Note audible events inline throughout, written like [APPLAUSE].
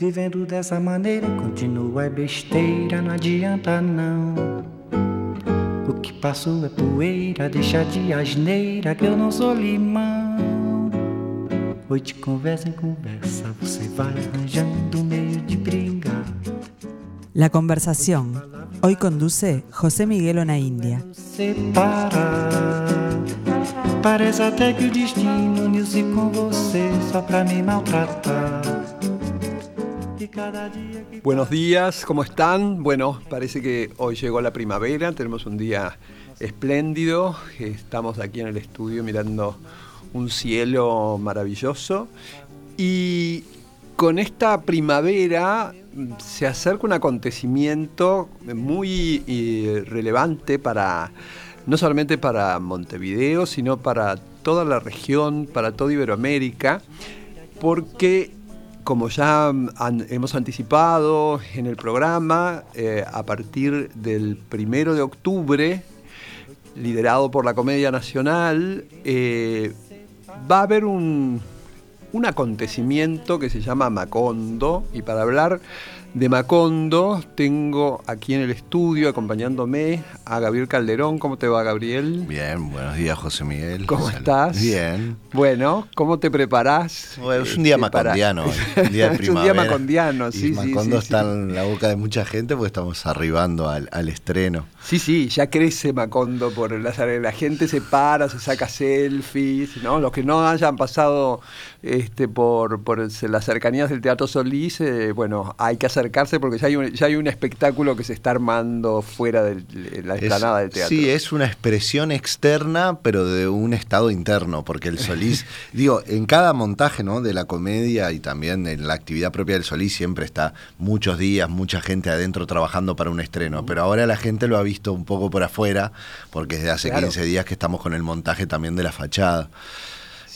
Vivendo dessa maneira continua é besteira, não adianta não. O que passou é poeira, deixa de asneira que eu não sou limão. Hoje conversa em conversa, você vai arranjando meio de brigar. La conversación. Hoy conduce José Miguel Onaindia. Separar. Parece até que o destino uniu-se com você só pra me maltratar. Buenos días, ¿cómo están? Bueno, parece que hoy llegó la primavera, tenemos un día espléndido, estamos aquí en el estudio mirando un cielo maravilloso y con esta primavera mm, se acerca un acontecimiento muy eh, relevante para no solamente para Montevideo, sino para toda la región, para toda Iberoamérica, porque como ya han- hemos anticipado en el programa, eh, a partir del primero de octubre, liderado por la Comedia Nacional, eh, va a haber un, un acontecimiento que se llama Macondo, y para hablar de Macondo tengo aquí en el estudio acompañándome a Gabriel Calderón. ¿Cómo te va, Gabriel? Bien, buenos días, José Miguel. ¿Cómo estás? Bien. Bueno, ¿cómo te preparás? Bueno, es un día para- macondiano, hoy, un día [LAUGHS] de es un día primavera. macondiano, sí, y sí, Macondo sí, está sí. en la boca de mucha gente porque estamos arribando al, al estreno. Sí, sí, ya crece Macondo por la, la gente se para, se saca selfies, ¿no? Los que no hayan pasado este, por, por las cercanías del Teatro Solís, eh, bueno, hay que acercarse porque ya hay, un, ya hay un espectáculo que se está armando fuera de la explanada del teatro. Sí, es una expresión externa, pero de un estado interno, porque el Solís, [LAUGHS] digo, en cada montaje ¿no? de la comedia y también en la actividad propia del Solís siempre está muchos días, mucha gente adentro trabajando para un estreno, pero ahora la gente lo ha visto un poco por afuera, porque desde hace Claro. 15 días que estamos con el montaje también de la fachada.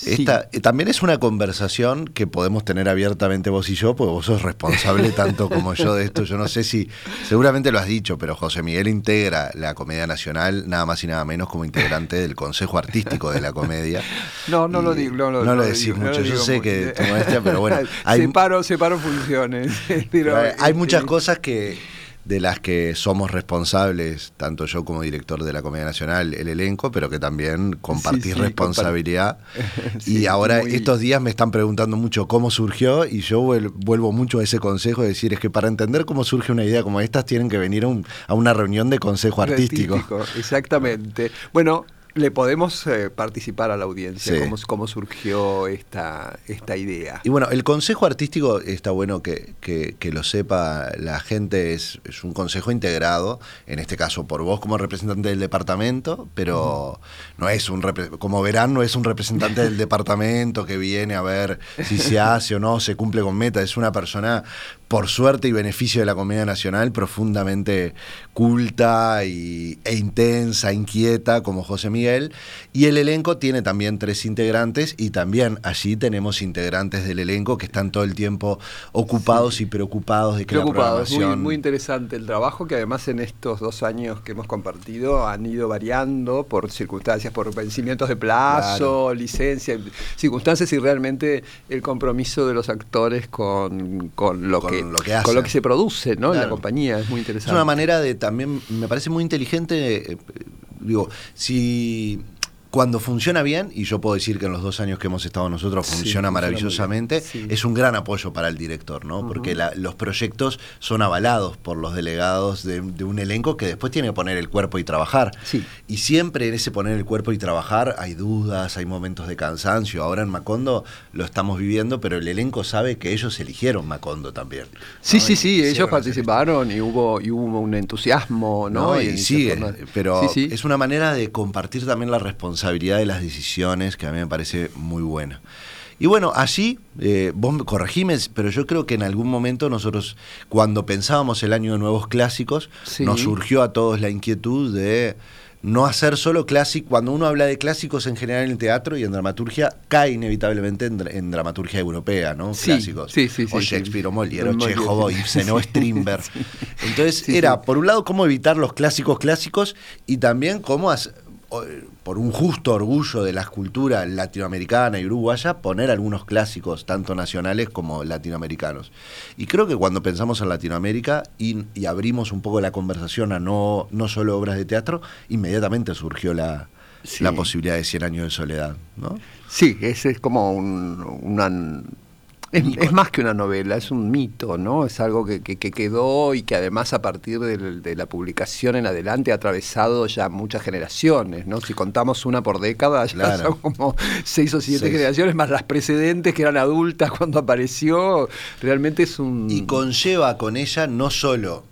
Esta, eh, también es una conversación que podemos tener abiertamente vos y yo, porque vos sos responsable [LAUGHS] tanto como yo de esto. Yo no sé si, seguramente lo has dicho, pero José Miguel integra la Comedia Nacional nada más y nada menos como integrante del Consejo Artístico de la Comedia. [LAUGHS] No, no Y lo digo. No, lo- no no lo decís digo, no mucho. lo Yo sé mucho. que [LAUGHS] tu modestia, pero bueno, hay, separo, separo funciones. pero, pero hay- hay este, muchas cosas que de las que somos responsables, tanto yo como director de la Comedia Nacional, el elenco, pero que también compartís sí, responsabilidad. [LAUGHS] Sí, y ahora muy- estos días me están preguntando mucho cómo surgió y yo vuel- vuelvo mucho a ese consejo de decir, es que para entender cómo surge una idea como esta tienen que venir a, un- a una reunión de consejo artístico. Exactamente. Bueno, le podemos eh, participar a la audiencia Sí. cómo, cómo surgió esta, esta idea. Y bueno, el consejo artístico está bueno que, que- que lo sepa la gente, es, es un consejo integrado, en este caso por vos como representante del departamento, pero no es un, como verán, no es un representante del [LAUGHS] departamento que viene a ver si se hace o no, se cumple con meta, es una persona, por suerte y beneficio de la Comedia Nacional, profundamente culta y, e intensa, inquieta, como José Miguel, y el elenco tiene también tres integrantes y también allí tenemos integrantes del elenco que están todo el tiempo ocupados y preocupados de que Preocupado, la es muy, programación... muy interesante el trabajo que además en estos dos años que hemos compartido han ido variando por circunstancias, por vencimientos de plazo, licencia, circunstancias y realmente el compromiso de los actores con, con lo, Con que, lo que con hacen. lo que se produce ¿no? en la Claro. compañía, es muy Es interesante. una manera de también, me parece muy inteligente, eh, digo, si cuando funciona bien, y yo puedo decir que en los dos años que hemos estado nosotros Sí, funciona maravillosamente, sí. es un gran apoyo para el director, ¿no? Porque la- los proyectos son avalados por los delegados de, de un elenco que después tiene que poner el cuerpo y trabajar. Sí. Y siempre en ese poner el cuerpo y trabajar hay dudas, hay momentos de cansancio. Ahora en Macondo lo estamos viviendo, pero el elenco sabe que ellos eligieron Macondo también. Sí, ¿no? sí, sí, ellos participaron y hubo, y hubo un entusiasmo, ¿no? ¿no? Y, sigue, pero es una manera de compartir también la responsabilidad de las decisiones que a mí me parece muy buena. Y bueno, allí, eh, vos me corregime, pero yo creo que en algún momento nosotros, cuando pensábamos el año de nuevos clásicos, Sí. nos surgió a todos la inquietud de no hacer solo clásico, cuando uno habla de clásicos en general en teatro y en dramaturgia, cae inevitablemente en, dra- en dramaturgia europea, ¿no? Sí, clásicos. sí, sí, sí, o sí. Shakespeare, o Molière, o Chekhov, o. Ibsen, o [LAUGHS] Strindberg. Entonces Sí, era, sí. por un lado, cómo evitar los clásicos clásicos y también cómo hacer- por un justo orgullo de la escultura latinoamericana y uruguaya, poner algunos clásicos, tanto nacionales como latinoamericanos. Y creo que cuando pensamos en Latinoamérica y, abrimos un poco la conversación a no, no solo obras de teatro, inmediatamente surgió la, posibilidad de 100 años de soledad, ¿no? Sí, ese es como un, una es, más que una novela, es un mito, ¿no? Es algo que, quedó y que además a partir de, la publicación en adelante ha atravesado ya muchas generaciones, ¿no? Si contamos una por década, ya son como seis o siete generaciones, más las precedentes que eran adultas cuando apareció. Realmente es un... Y conlleva con ella no solo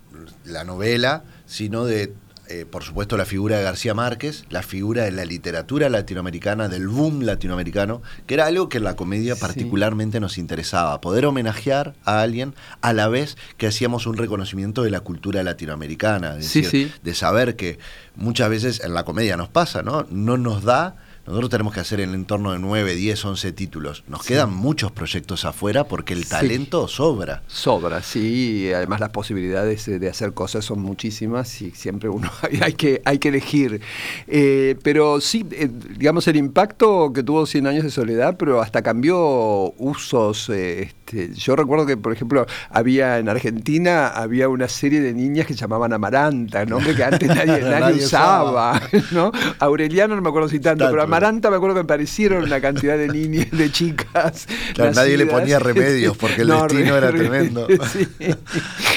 la novela, sino de eh, por supuesto, la figura de García Márquez, la figura de la literatura latinoamericana, del boom latinoamericano, que era algo que en la comedia particularmente nos interesaba, poder homenajear a alguien a la vez que hacíamos un reconocimiento de la cultura latinoamericana, de saber que muchas veces en la comedia nos pasa, ¿no? No nos da nosotros tenemos que hacer en entorno de 9, 10, 11 títulos. Nos quedan muchos proyectos afuera porque el talento sobra. Sobra, sí. Y además las posibilidades de hacer cosas son muchísimas y siempre uno [LAUGHS] hay que, hay que elegir. Eh, pero sí, eh, digamos, el impacto que tuvo 100 años de soledad, pero hasta cambió usos. Eh, este, yo recuerdo que, por ejemplo, había en Argentina había una serie de niñas que llamaban Amaranta, nombre que antes nadie, [LAUGHS] usaba. [LAUGHS] ¿no? Aureliano no me acuerdo si tanto, pero Amaranta me acuerdo que me parecieron una cantidad de niñas, de chicas. nadie le ponía remedios porque el destino era tremendo. [LAUGHS]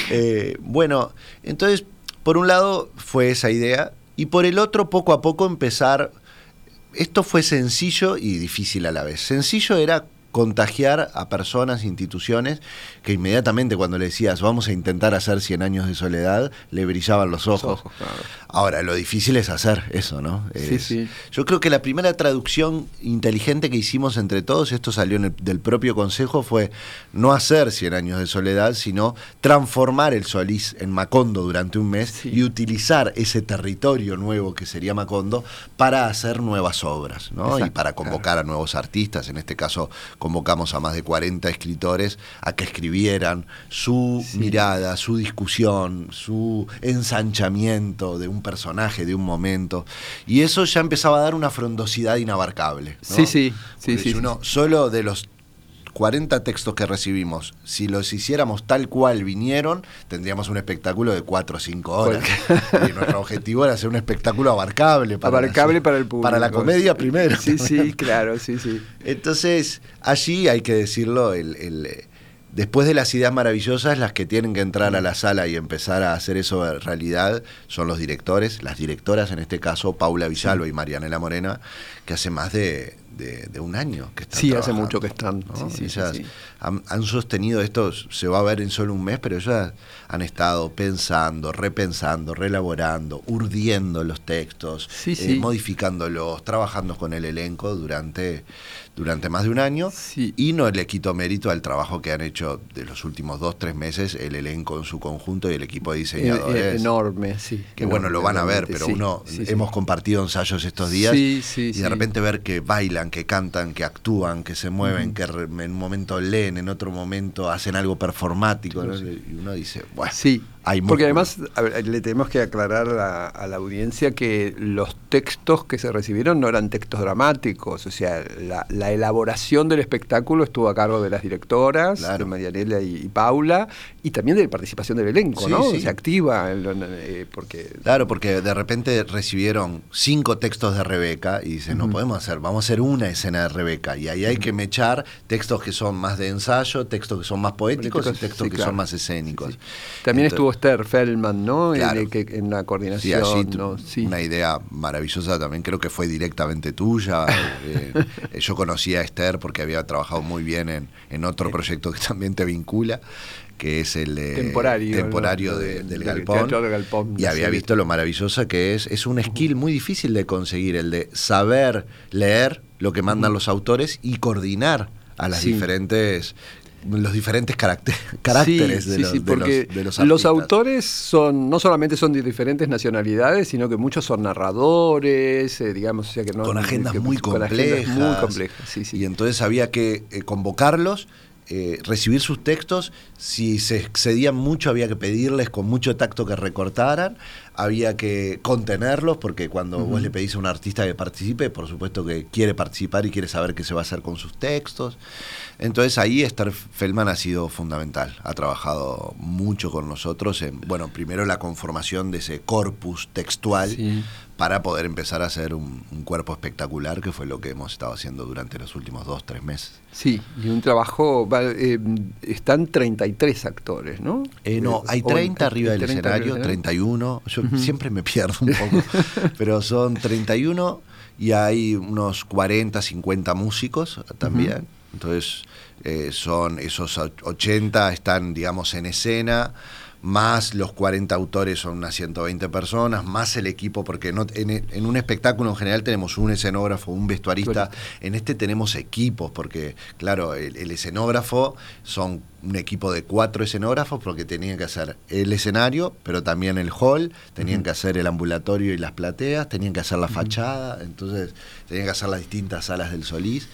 Eh, bueno, entonces, por un lado fue esa idea y por el otro, poco a poco empezar... Esto fue sencillo y difícil a la vez. Sencillo era contagiar a personas, instituciones, que inmediatamente cuando le decías vamos a intentar hacer 100 años de soledad, le brillaban los ojos. Ahora, lo difícil es hacer eso, ¿no? sí, sí. Yo creo que la primera traducción inteligente que hicimos entre todos, esto salió del propio Consejo, fue no hacer 100 años de soledad, sino transformar el Solís en Macondo durante un mes y utilizar ese territorio nuevo que sería Macondo para hacer nuevas obras, ¿no? y para convocar a nuevos artistas, en este caso convocamos a más de 40 escritores a que escribieran su mirada, su discusión, su ensanchamiento de un personaje, de un momento. Y eso ya empezaba a dar una frondosidad inabarcable. Sí, sí, sí, sí, uno, Solo de los 40 textos que recibimos, si los hiciéramos tal cual vinieron, tendríamos un espectáculo de 4 o 5 horas. [LAUGHS] y nuestro objetivo era hacer un espectáculo abarcable para, abarcable para el público. Para la comedia primero. Sí, sí, [LAUGHS] claro, sí, sí. Entonces, allí hay que decirlo, el, después de las ideas maravillosas, las que tienen que entrar a la sala y empezar a hacer eso realidad son los directores, las directoras, en este caso Paula Villalba y Marianela Morena, que hace más de de, un año que están Sí, hace mucho que están. ellas han, sostenido esto, se va a ver en solo un mes, pero ellas han estado pensando, repensando, relaborando, urdiendo los textos, eh, modificándolos, trabajando con el elenco durante, durante más de un año. Y no le quito mérito al trabajo que han hecho de los últimos dos, tres meses el elenco en su conjunto y el equipo de diseñadores. enorme, sí. Que bueno, lo van a ver, pero uno hemos compartido ensayos estos días y de repente ver que bailan que cantan, que actúan, que se mueven, que en un momento leen, en otro momento hacen algo performático. Y uno dice, bueno, sí. Porque además le tenemos que aclarar a, la audiencia que los textos que se recibieron no eran textos dramáticos, o sea, la, elaboración del espectáculo estuvo a cargo de las directoras, de Marianela y, Paula, y también de la participación del elenco, ¿no? Se activa, eh, porque... Claro, porque de repente recibieron cinco textos de Rebeca y dicen, no podemos hacer, vamos a hacer una escena de Rebeca, y ahí hay que mechar textos que son más de ensayo, textos que son más poéticos y textos que son más escénicos. También estuvo Esther Feldman, ¿no? En, la coordinación. Una idea maravillosa también, creo que fue directamente tuya. [LAUGHS] Eh, eh, yo conocí a Esther porque había trabajado muy bien en, otro proyecto que también te vincula que es el temporario, del, galpón, y había visto lo maravillosa que es es un skill muy difícil de conseguir el de saber leer lo que mandan los autores y coordinar a las diferentes los diferentes [LAUGHS] caracteres de, los, de, los, los, autores son no solamente son de diferentes nacionalidades, sino que muchos son narradores, eh, digamos, o sea que no, con agendas muy complejas. muy complejas, Y entonces había que eh, convocarlos eh, recibir sus textos, si se excedían mucho había que pedirles con mucho tacto que recortaran, había que contenerlos, porque cuando vos le pedís a un artista que participe, por supuesto que quiere participar y quiere saber qué se va a hacer con sus textos. Entonces ahí Esther Feldman ha sido fundamental, ha trabajado mucho con nosotros en, bueno, primero la conformación de ese corpus textual para poder empezar a hacer un, cuerpo espectacular, que fue lo que hemos estado haciendo durante los últimos dos, tres meses. Sí, y un trabajo, eh, están 33 actores, ¿no? Eh, no, hay 30 arriba del escenario, 31, yo siempre me pierdo un poco, [LAUGHS] pero son 31 y hay unos 40, 50 músicos también. Entonces, eh, son esos 80 están, digamos, en escena, más los 40 autores son unas 120 personas, más el equipo, porque no, en, un espectáculo en general tenemos un escenógrafo, un vestuarista, en este tenemos equipos, porque claro, el, escenógrafo son un equipo de cuatro escenógrafos porque tenían que hacer el escenario, pero también el hall, tenían que hacer el ambulatorio y las plateas, tenían que hacer la fachada, entonces tenían que hacer las distintas salas del Solís.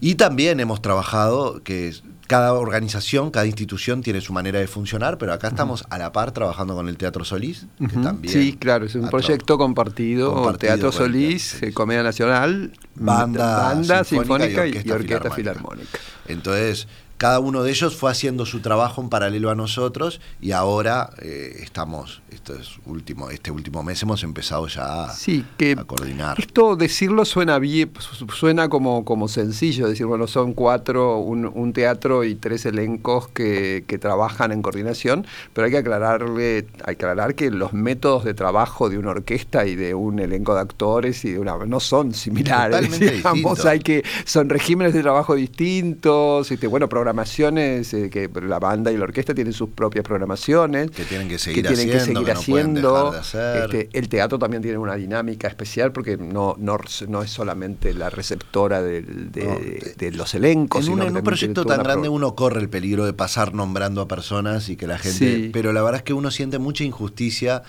Y también hemos trabajado que cada organización, cada institución tiene su manera de funcionar, pero acá estamos a la par trabajando con el Teatro Solís, que también Sí, claro, es un proyecto compartido, Teatro Solís, Comedia Nacional, Banda, Sinfónica, y Orquesta, Filarmónica. Entonces, cada uno de ellos fue haciendo su trabajo en paralelo a nosotros y ahora eh, estamos, esto es último, este último mes hemos empezado ya a, sí, que coordinar. Esto decirlo suena bien, suena como, como sencillo, decir, bueno, son cuatro, un, teatro y tres elencos que, que, trabajan en coordinación, pero hay que aclararle, hay que aclarar que los métodos de trabajo de una orquesta y de un elenco de actores y de una no son similares. [LAUGHS] Digamos, hay que, son regímenes de trabajo distintos, este, bueno, programas programaciones, eh, que la banda y la orquesta tienen sus propias programaciones. Que tienen que seguir haciendo. Este, el teatro también tiene una dinámica especial porque no, no, no es solamente la receptora de, los elencos. En, un, proyecto tan grande uno corre el peligro de pasar nombrando a personas y que la gente... Pero la verdad es que uno siente mucha injusticia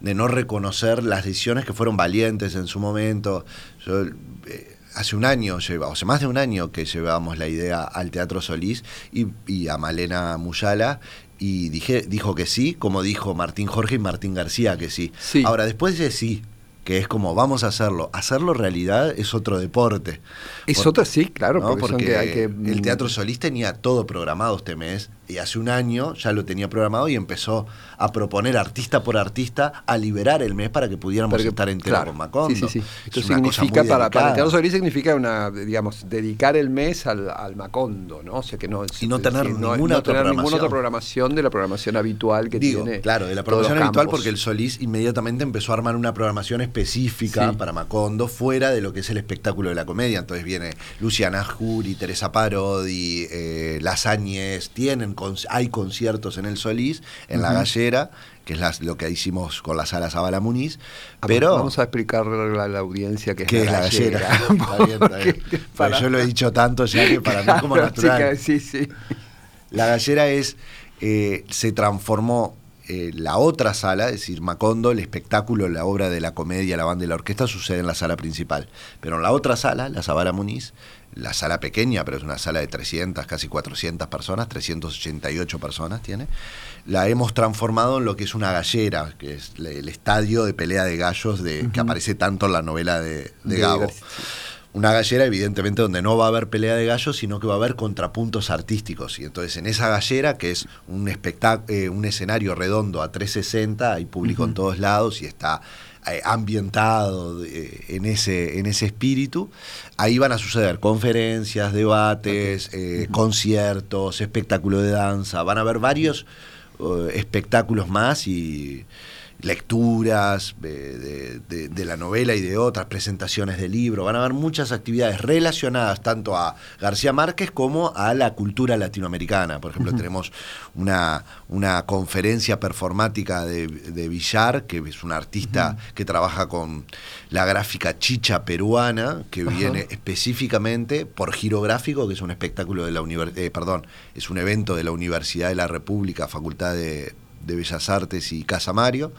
de no reconocer las decisiones que fueron valientes en su momento. Yo, eh, hace un año, o hace más de un año que llevamos la idea al Teatro Solís y, a Malena Muyala y dije, dijo que sí, como dijo Martín Jorge y Martín García que sí. sí. Ahora, después de sí, que es como vamos a hacerlo. Hacerlo realidad es otro deporte. Es otro, sí, claro, porque, hay que... el Teatro Solís tenía todo programado este mes y hace un año ya lo tenía programado y empezó a proponer artista por artista a liberar el mes para que pudiéramos estar entero con Macondo. Sí, sí, sí. Esto significa para, para, Teatro Solís significa una, digamos, dedicar el mes al, Macondo, ¿no? O sea que no y no tener ninguna otra ninguna otra programación de la programación habitual que tiene. Claro, de la programación habitual porque el Solís inmediatamente empezó a armar una programación específica para Macondo fuera de lo que es el espectáculo de la comedia. Entonces viene Luciana Jury, Teresa Parodi, eh, Las Áñez, tienen hay conciertos en el Solís, en la gallera, que es lo que hicimos con la sala Zabala Muniz. Pero vamos a explicarle a la audiencia qué es la, gallera. [LAUGHS] yo lo he dicho tanto ya que para mí como natural. Sí, sí. La gallera es, eh, se transformó eh, la otra sala, es decir, Macondo, el espectáculo, la obra de la comedia, la banda y la orquesta sucede en la sala principal. Pero en la otra sala, la Zabala Muniz, la sala pequeña, pero es una sala de 300, casi 400 personas, 388 personas tiene, la hemos transformado en lo que es una gallera, que es el estadio de pelea de gallos de, que aparece tanto en la novela de, de Gabo. Una gallera, evidentemente, donde no va a haber pelea de gallos, sino que va a haber contrapuntos artísticos. Y entonces en esa gallera, que es un, eh, un escenario redondo a 360, hay público en todos lados y está ambientado en, ese, en ese espíritu, ahí van a suceder conferencias, debates, eh, conciertos, espectáculos de danza, van a haber varios eh, espectáculos más y lecturas de, la novela y de otras presentaciones de libro. Van a haber muchas actividades relacionadas tanto a García Márquez como a la cultura latinoamericana. Por ejemplo, tenemos una, una conferencia performática de, Villar, que es un artista que trabaja con la gráfica chicha peruana, que viene específicamente por Girográfico, que es un espectáculo de la universidad, eh, perdón, es un evento de la Universidad de la República, Facultad de de Bellas Artes y Casa Mario,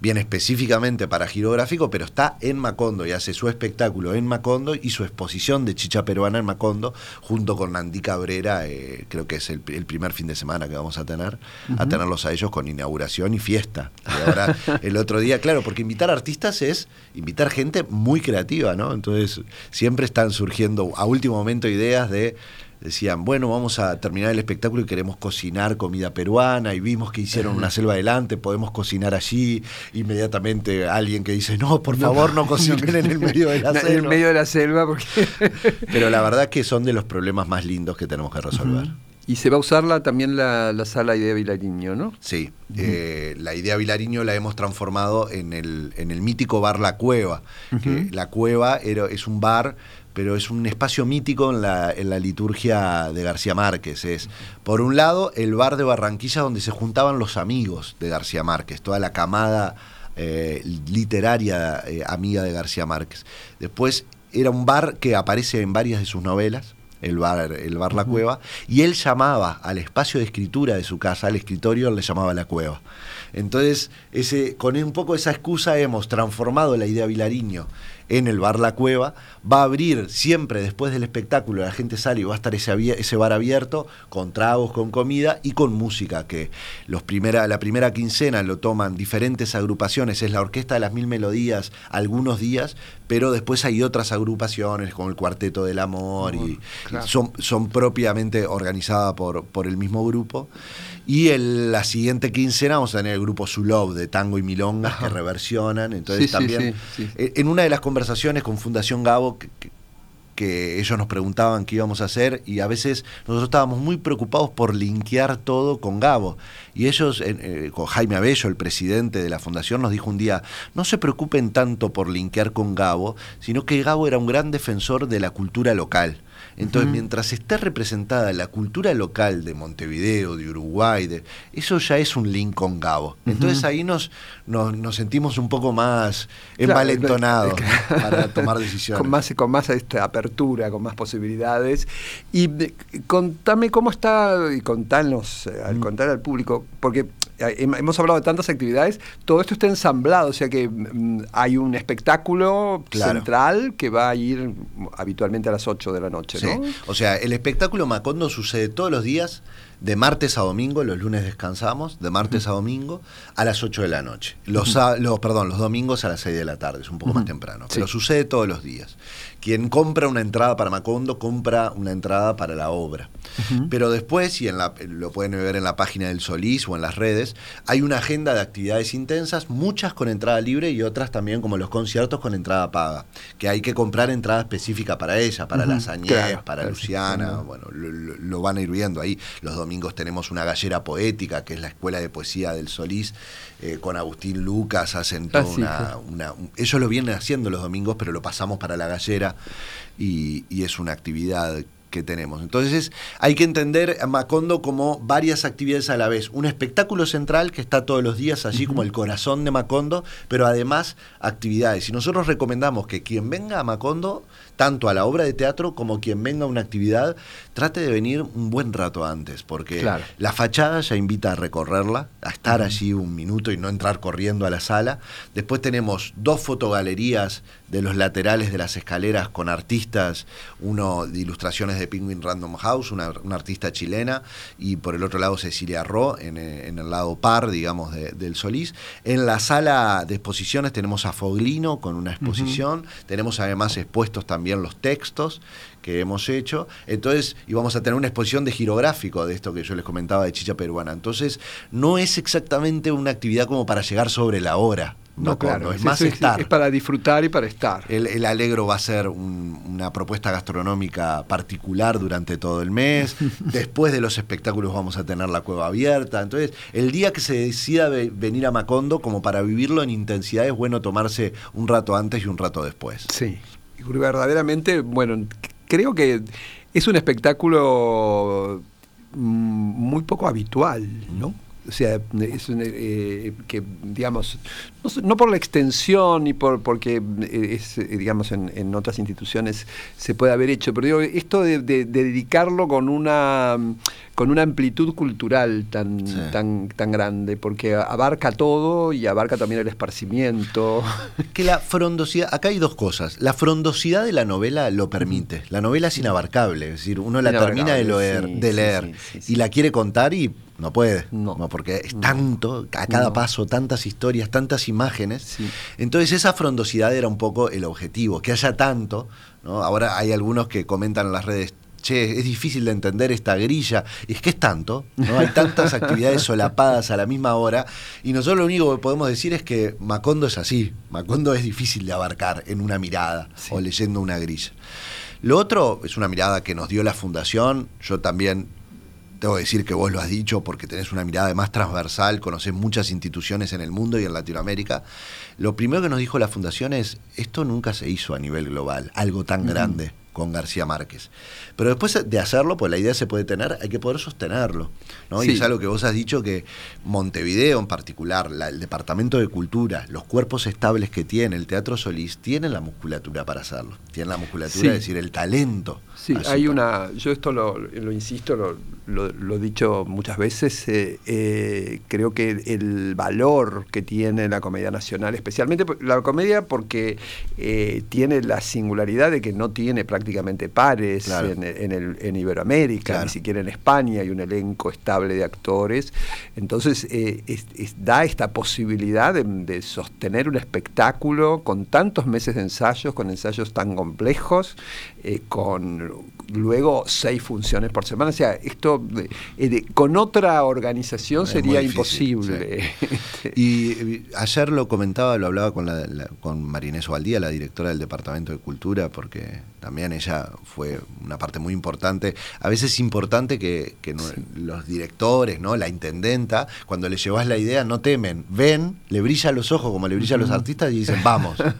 viene específicamente para girográfico, pero está en Macondo y hace su espectáculo en Macondo y su exposición de chicha peruana en Macondo, junto con Nandí Cabrera, eh, creo que es el, primer fin de semana que vamos a tener, a tenerlos a ellos con inauguración y fiesta. Y ahora [LAUGHS] el otro día, claro, porque invitar artistas es invitar gente muy creativa, ¿no? Entonces siempre están surgiendo a último momento ideas de decían, bueno, vamos a terminar el espectáculo y queremos cocinar comida peruana y vimos que hicieron una selva adelante, podemos cocinar allí. Inmediatamente alguien que dice, no, por favor, no, cocinen en el medio de la selva. En el medio de la selva, porque... [LAUGHS] Pero la verdad que son de los problemas más lindos que tenemos que resolver. Y se va a usar también la, sala Idea Vilariño, ¿no? Sí, eh, la Idea Vilariño la hemos transformado en el, en el mítico bar La Cueva. que la Cueva era, es un bar pero es un espacio mítico en la, en la, liturgia de García Márquez. Es, por un lado, el bar de Barranquilla donde se juntaban los amigos de García Márquez, toda la camada eh, literaria eh, amiga de García Márquez. Después era un bar que aparece en varias de sus novelas, el bar, el bar La Cueva, y él llamaba al espacio de escritura de su casa, al escritorio, le llamaba La Cueva. Entonces, ese, con un poco esa excusa hemos transformado la idea Vilariño en el bar La Cueva. Va a abrir siempre después del espectáculo, la gente sale y va a estar ese, ese bar abierto con tragos, con comida y con música, que los primera, la primera quincena lo toman diferentes agrupaciones, es la Orquesta de las Mil Melodías algunos días, pero después hay otras agrupaciones como el Cuarteto del Amor y, son, son propiamente organizadas por, por el mismo grupo. Y el, la siguiente quincena vamos a tener el grupo Zulov de tango y milongas que reversionan. Entonces también, eh, en una de las conversaciones con Fundación Gabo, que, ellos nos preguntaban qué íbamos a hacer y a veces nosotros estábamos muy preocupados por linkear todo con Gabo. Y ellos, eh, con Jaime Abello, el presidente de la fundación, nos dijo un día, no se preocupen tanto por linkear con Gabo, sino que Gabo era un gran defensor de la cultura local. Entonces, mientras esté representada la cultura local de Montevideo, de Uruguay, de, eso ya es un link con Gabo. Entonces ahí nos, nos, sentimos un poco más envalentonados para tomar decisiones. Con más, con más esta apertura, con más posibilidades. Y contame cómo está, y contanos, eh, al contar al público, porque hemos hablado de tantas actividades, todo esto está ensamblado, o sea que mm, hay un espectáculo central que va a ir habitualmente a las 8 de la noche, ¿no? O sea, el espectáculo Macondo sucede todos los días, de martes a domingo, los lunes descansamos, de martes a domingo, a las 8 de la noche. Los, los, perdón, los domingos a las 6 de la tarde, es un poco más temprano, pero sucede todos los días. Quien compra una entrada para Macondo, compra una entrada para la obra. Pero después, y en la, lo pueden ver en la página del Solís o en las redes, hay una agenda de actividades intensas, muchas con entrada libre y otras también como los conciertos con entrada paga, que hay que comprar entrada específica para ella, para las Añez, para Luciana, bueno, lo, van a ir viendo ahí. Los domingos tenemos una gallera poética, que es la escuela de poesía del Solís, eh, con Agustín Lucas, hacen toda una, Ellos lo vienen haciendo los domingos, pero lo pasamos para la gallera y, y es una actividad que tenemos. Entonces hay que entender a Macondo como varias actividades a la vez. Un espectáculo central que está todos los días allí como el corazón de Macondo, pero además actividades. Y nosotros recomendamos que quien venga a Macondo tanto a la obra de teatro como quien venga a una actividad, trate de venir un buen rato antes, porque la fachada ya invita a recorrerla, a estar allí un minuto y no entrar corriendo a la sala. Después tenemos dos fotogalerías de los laterales de las escaleras con artistas, uno de ilustraciones de Penguin Random House, una, artista chilena, y por el otro lado Cecilia Ro, en, el lado par, digamos, del Solís. En la sala de exposiciones tenemos a Foglino con una exposición, tenemos además expuestos también los textos que hemos hecho. Entonces, íbamos a tener una exposición de girográfico de esto que yo les comentaba de chicha peruana. Entonces, no es exactamente una actividad como para llegar sobre la hora. No, claro, es más estar. Es para disfrutar y para estar. El, Alegro va a ser una propuesta gastronómica particular durante todo el mes. [LAUGHS] Después de los espectáculos vamos a tener la cueva abierta. Entonces, el día que se decida venir a Macondo, como para vivirlo en intensidad, es bueno tomarse un rato antes y un rato después. Sí verdaderamente, bueno, creo que es un espectáculo mm, muy poco habitual, ¿no? O sea, es eh, que, digamos, no, por la extensión ni por porque eh, es, eh, digamos, en, otras instituciones se puede haber hecho, pero digo, esto de, dedicarlo con una con una amplitud cultural tan, tan, tan grande, porque abarca todo y abarca también el esparcimiento. [LAUGHS] Que la frondosidad, acá hay dos cosas. La frondosidad de la novela lo permite. La novela es inabarcable, es decir, uno la termina de leer, de leer y la quiere contar y no puede, no, porque es tanto, a cada paso, tantas historias, tantas imágenes. Entonces esa frondosidad era un poco el objetivo, que haya tanto. ¿no? Ahora hay algunos que comentan en las redes, che, es difícil de entender esta grilla. Y es que es tanto, ¿no? Hay tantas [LAUGHS] actividades solapadas a la misma hora. Y nosotros lo único que podemos decir es que Macondo es así. Macondo es difícil de abarcar en una mirada o leyendo una grilla. Lo otro es una mirada que nos dio la fundación. Yo también tengo que decir que vos lo has dicho porque tenés una mirada más transversal, conocés muchas instituciones en el mundo y en Latinoamérica. Lo primero que nos dijo la Fundación es, esto nunca se hizo a nivel global, algo tan grande con García Márquez. Pero después de hacerlo, pues la idea se puede tener, hay que poder sostenerlo. ¿no? Y es algo que vos has dicho que Montevideo en particular, el Departamento de Cultura, los cuerpos estables que tiene, el Teatro Solís, tienen la musculatura para hacerlo. Tienen la musculatura, es decir, el talento. Sí, hay una, yo esto lo, lo insisto, lo, lo, he dicho muchas veces, eh, eh, creo que el valor que tiene la comedia nacional, especialmente la comedia porque eh, tiene la singularidad de que no tiene prácticamente pares en, el, en, Iberoamérica, ni siquiera en España hay un elenco estable de actores, entonces da esta posibilidad de, sostener un espectáculo con tantos meses de ensayos, con ensayos tan complejos, con luego seis funciones por semana, o sea, esto eh, con otra organización sería imposible. [LAUGHS] y ayer lo comentaba, lo hablaba con, la, con Marinés Ovaldía, la directora del Departamento de Cultura, porque también ella fue una parte muy importante. A veces es importante que, los directores, ¿no? la intendenta, cuando le llevas la idea, no temen, ven, le brilla los ojos como le brilla a los artistas y dicen, vamos. [LAUGHS]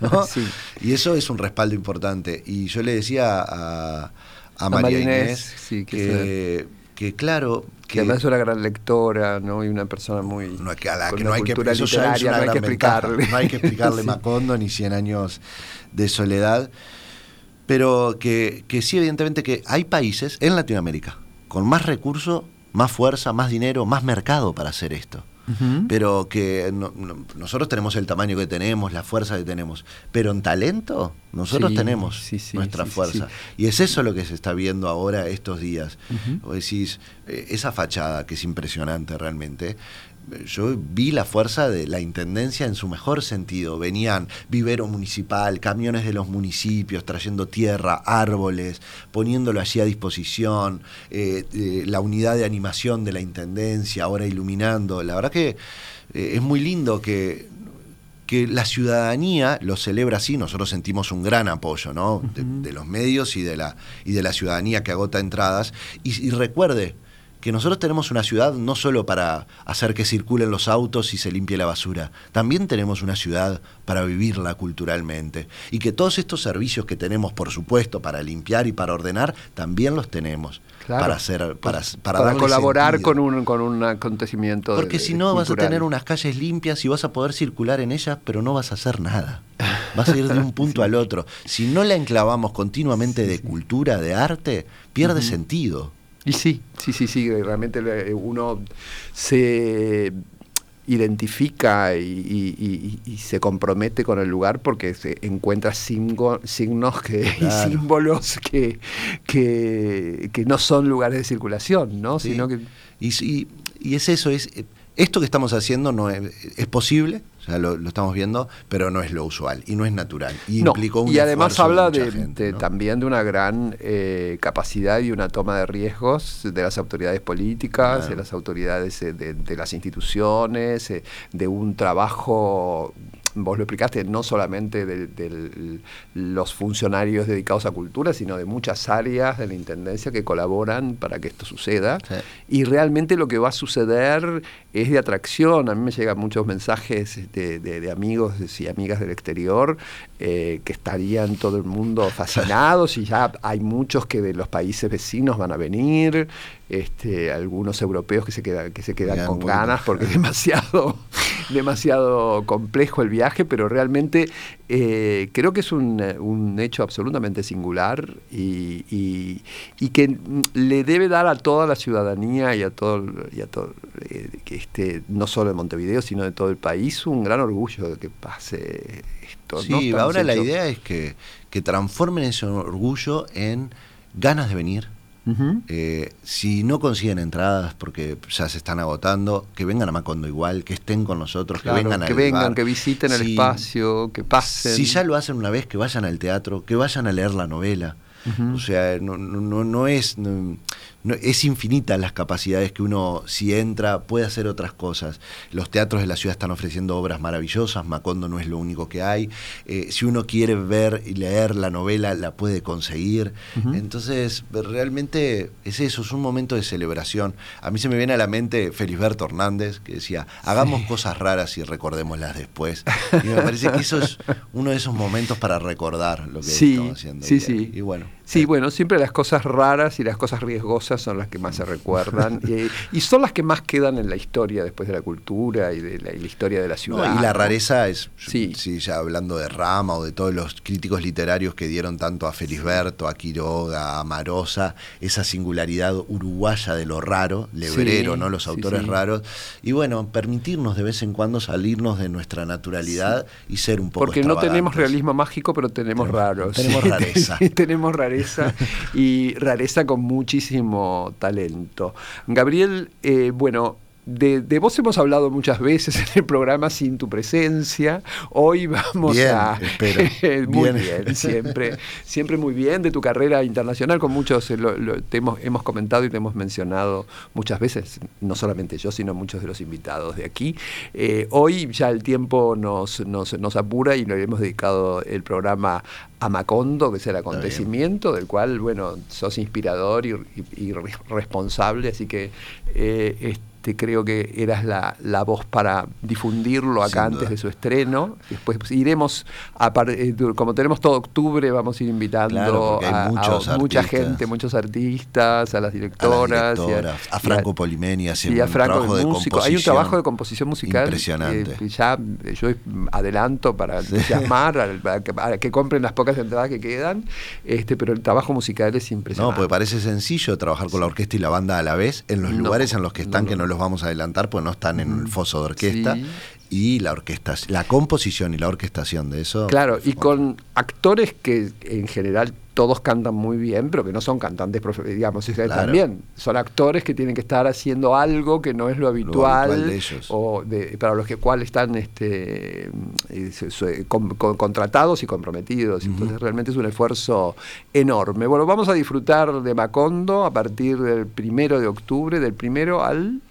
Y eso es un respaldo importante. Y yo le decía a, a María Inés, que que claro que, además es una gran lectora no y una persona muy no, que a la que no hay que, no hay que explicarle. no hay que explicarle Macondo ni 100 años de soledad pero que, que sí evidentemente que hay países en Latinoamérica con más recursos más fuerza más dinero más mercado para hacer esto pero que nosotros tenemos el tamaño que tenemos, la fuerza que tenemos, pero en talento nosotros tenemos nuestra fuerza. Y es eso lo que se está viendo ahora estos días. decís, eh, esa fachada que es impresionante realmente, yo vi la fuerza de la intendencia en su mejor sentido. Venían vivero municipal, camiones de los municipios trayendo tierra, árboles, poniéndolo allí a disposición, eh, eh, la unidad de animación de la intendencia ahora iluminando. La verdad que eh, es muy lindo que que la ciudadanía lo celebra así, nosotros sentimos un gran apoyo ¿no? de, los medios y de, la, y de la ciudadanía que agota entradas. y recuerde, que nosotros tenemos una ciudad no solo para hacer que circulen los autos y se limpie la basura, también tenemos una ciudad para vivirla culturalmente. Y que todos estos servicios que tenemos, por supuesto, para limpiar y para ordenar, también los tenemos. Para hacer para, para, colaborar con un, con un acontecimiento. Porque si no vas a tener unas calles limpias y vas a poder circular en ellas, pero no vas a hacer nada. Vas a ir de un [LAUGHS] punto al otro. Si no la enclavamos continuamente de cultura, de arte, pierde sentido. Y sí, sí, sí, sí, realmente uno se identifica y, se compromete con el lugar porque se encuentra signos que, y símbolos que, que, no son lugares de circulación, ¿no? Sino que... y, y es eso, es esto que estamos haciendo no es, es posible, ya lo, estamos viendo, pero no es lo usual y no es natural. Y, implicó un y además habla de, también de una gran eh, capacidad y una toma de riesgos de las autoridades políticas, de las autoridades eh, de, las instituciones, eh, de un trabajo vos lo explicaste, no solamente de, los funcionarios dedicados a cultura, sino de muchas áreas de la Intendencia que colaboran para que esto suceda. Y realmente lo que va a suceder es de atracción. A mí me llegan muchos mensajes de, amigos y amigas del exterior eh, que estarían todo el mundo fascinados y ya hay muchos que de los países vecinos van a venir, este, algunos europeos que se quedan, que se quedan con ganas porque es demasiado, demasiado complejo el viaje, pero realmente eh, creo que es un, hecho absolutamente singular y, que le debe dar a toda la ciudadanía y a todo, y a todo eh, este, no solo de Montevideo, sino de todo el país, un gran orgullo de que pase esto. Sí, ahora la idea es que, que transformen ese orgullo en ganas de venir, eh, si no consiguen entradas porque ya se están agotando, que vengan a Macondo igual, que estén con nosotros, que vengan Que vengan, que visiten el espacio, que pasen. Si ya lo hacen una vez, que vayan al teatro, que vayan a leer la novela. O sea, no, no, no es es infinita las capacidades que uno, si entra, puede hacer otras cosas. Los teatros de la ciudad están ofreciendo obras maravillosas, Macondo no es lo único que hay. Eh, si uno quiere ver y leer la novela, la puede conseguir. Entonces, realmente es eso, es un momento de celebración. A mí se me viene a la mente Felisberto Hernández, que decía, hagamos cosas raras y recordémoslas después. [LAUGHS] Y me parece que eso es uno de esos momentos para recordar lo que estamos haciendo. Sí, sí. Y bueno. Sí, bueno, siempre las cosas raras y las cosas riesgosas son las que más se recuerdan [LAUGHS] y, son las que más quedan en la historia después de la cultura y de la, historia de la ciudad. y la rareza es, sí. ya hablando de Rama o de todos los críticos literarios que dieron tanto a Felisberto, a Quiroga, a Marosa, esa singularidad uruguaya de lo raro, lebrero, ¿no? Los autores raros. Y bueno, permitirnos de vez en cuando salirnos de nuestra naturalidad y ser un poco Porque no tenemos realismo mágico, pero tenemos raros. [LAUGHS] [LAUGHS] Tenemos rareza. tenemos rareza y rareza con muchísimo talento. Gabriel, eh, bueno, de, vos hemos hablado muchas veces [LAUGHS] en el programa sin tu presencia. Hoy vamos a. [LAUGHS] muy bien. siempre, siempre muy bien. De tu carrera internacional, con muchos eh, te hemos, hemos, comentado y te hemos mencionado muchas veces, no solamente yo, sino muchos de los invitados de aquí. Eh, hoy ya el tiempo nos, nos, nos apura y le hemos dedicado el programa a Macondo, que es el acontecimiento, del cual, bueno, sos inspirador y, responsable, así que. Eh, creo que eras la, la voz para difundirlo acá antes de su estreno. Después iremos, a eh, como tenemos todo octubre, vamos a ir invitando a, mucha gente, muchos artistas, a las directoras. A, Franco Polimeni haciendo un trabajo de composición. Hay un trabajo de composición musical. Impresionante. ya yo adelanto para entusiasmar, a, que compren las pocas entradas que quedan, este, pero el trabajo musical es impresionante. No, porque parece sencillo trabajar con la orquesta y la banda a la vez en los lugares en los que están, que no los vamos a adelantar, pues no están en el foso de orquesta. Y la orquesta, la composición y la orquestación de eso. Claro, y con actores que en general todos cantan muy bien, pero que no son cantantes, digamos, también son actores que tienen que estar haciendo algo que no es lo habitual, o para los que cuales están este, eh, contratados y comprometidos. Entonces realmente es un esfuerzo enorme. Bueno, vamos a disfrutar de Macondo a partir del primero de octubre, del primero al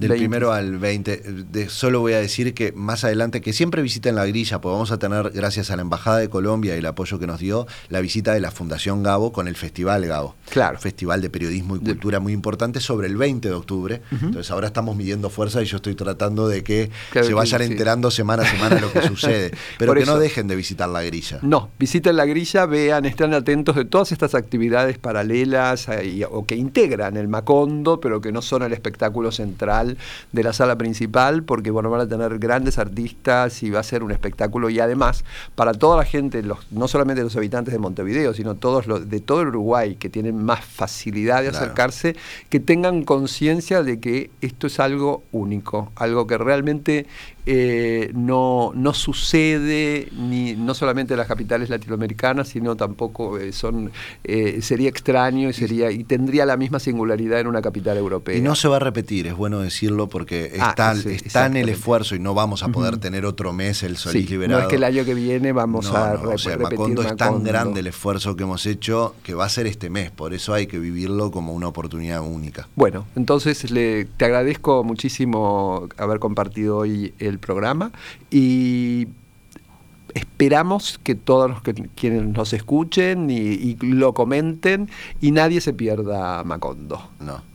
del primero al 20. De, solo voy a decir que más adelante, que siempre visiten la grilla, pues vamos a tener, gracias a la Embajada de Colombia y el apoyo que nos dio, la visita de la Fundación Gabo con el Festival Gabo. Claro. festival de periodismo y cultura muy importante sobre el 20 de octubre. Entonces ahora estamos midiendo fuerza y yo estoy tratando de que se vayan enterando semana a semana lo que sucede. [LAUGHS] Pero que no dejen de visitar la grilla. No, visiten la grilla, vean, estén atentos de todas estas actividades paralelas eh, o que integran el Macondo, pero que no son el espectáculo central de la sala principal, porque bueno, van a tener grandes artistas y va a ser un espectáculo. Y además, para toda la gente, los, no solamente los habitantes de Montevideo, sino todos los de todo el Uruguay que tienen más facilidad de acercarse, que tengan conciencia de que esto es algo único, algo que realmente eh, no, no sucede ni no solamente en las capitales latinoamericanas, sino tampoco eh, son eh, sería extraño y sería y tendría la misma singularidad en una capital europea. Y no se va a repetir, es bueno decirlo porque ah, está, en el esfuerzo y no vamos a poder tener otro mes el Solís liberado. No es que el año que viene vamos a no, o sea, Macondo es tan grande el esfuerzo que hemos hecho que va a ser este mes, por eso hay que vivirlo como una oportunidad única. Bueno, entonces le, te agradezco muchísimo haber compartido hoy el programa y esperamos que todos los que, quienes nos escuchen y, y lo comenten y nadie se pierda Macondo. No.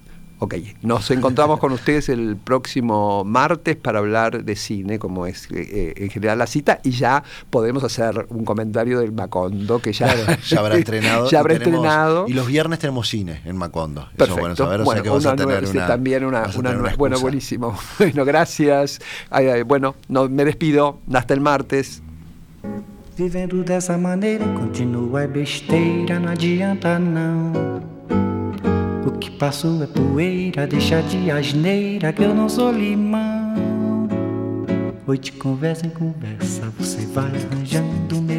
Ok, nos encontramos con ustedes el próximo martes para hablar de cine, como es eh, eh, en general la cita, y ya podemos hacer un comentario del Macondo, que ya, ya habrá [LAUGHS] estrenado. ya y habrá tenemos- Y los viernes tenemos cine en Macondo. Eso es Perfecto. bueno saber, o sea que vas una a tener una, también una, vas a una tener nueva- bueno, buenísimo. [LAUGHS] Bueno, gracias. Ay, ay, bueno, no, me despido. Hasta el martes. Vivendo dessa maneira continua besteira, não adianta não. O que passou é poeira, deixa de asneira que eu não sou limão. De conversa em conversa, você vai arranjando meio